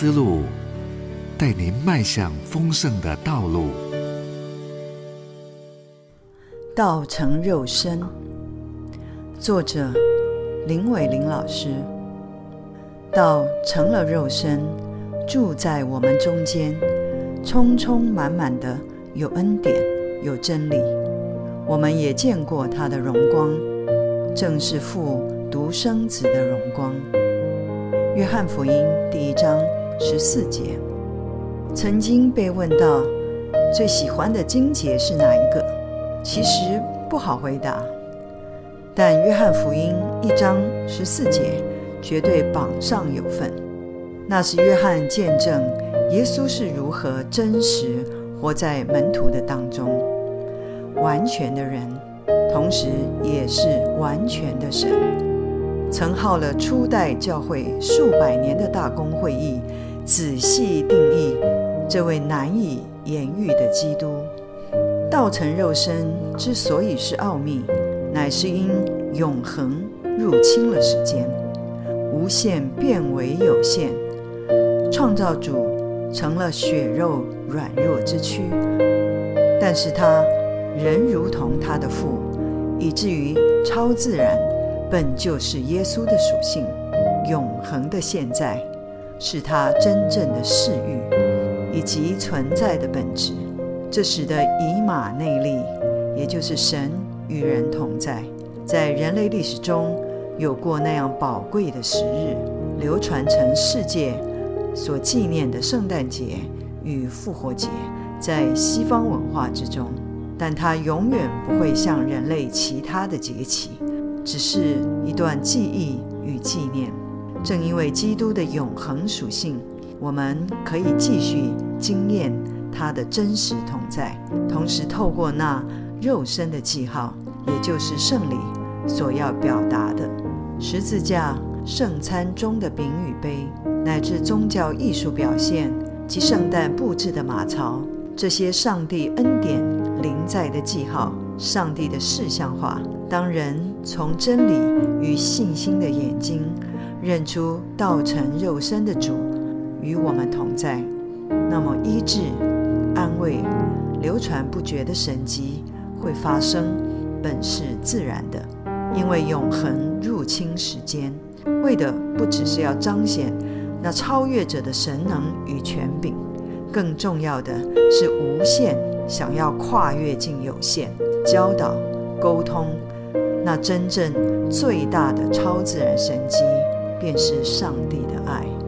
思路，带您迈向丰盛的道路。道成肉身，作者林伟林老师。道成了肉身，住在我们中间，充充满满的有恩典，有真理。我们也见过他的荣光，正是父独生子的荣光。约翰福音第一章十四节，曾经被问到最喜欢的经节是哪一个？其实不好回答。但约翰福音一章十四节。绝对榜上有份，那是约翰见证耶稣是如何真实活在门徒的当中，完全的人，同时也是完全的神，曾耗了初代教会数百年的大公会议，仔细定义这位难以言喻的基督，道成肉身之所以是奥秘，乃是因永恒入侵了时间。无限变为有限，创造主成了血肉软弱之躯，但是他仍如同他的父，以至于超自然本就是耶稣的属性，永恒的现在是他真正的视域以及存在的本质。这使得以马内利，也就是神与人同在，在人类历史中。有过那样宝贵的时日，流传成世界所纪念的圣诞节与复活节，在西方文化之中，但它永远不会像人类其他的节期，只是一段记忆与纪念。正因为基督的永恒属性，我们可以继续经验他的真实同在，同时透过那肉身的记号，也就是圣礼所要表达的。十字架、圣餐中的饼与杯，乃至宗教艺术表现及圣诞布置的马槽，这些上帝恩典临在的记号，上帝的事象化。当人从真理与信心的眼睛认出道成肉身的主与我们同在，那么医治、安慰、流传不绝的神迹会发生，本是自然的。因为永恒入侵时间，为的不只是要彰显那超越者的神能与权柄，更重要的是无限想要跨越进有限，教导、沟通那真正最大的超自然神机，便是上帝的爱。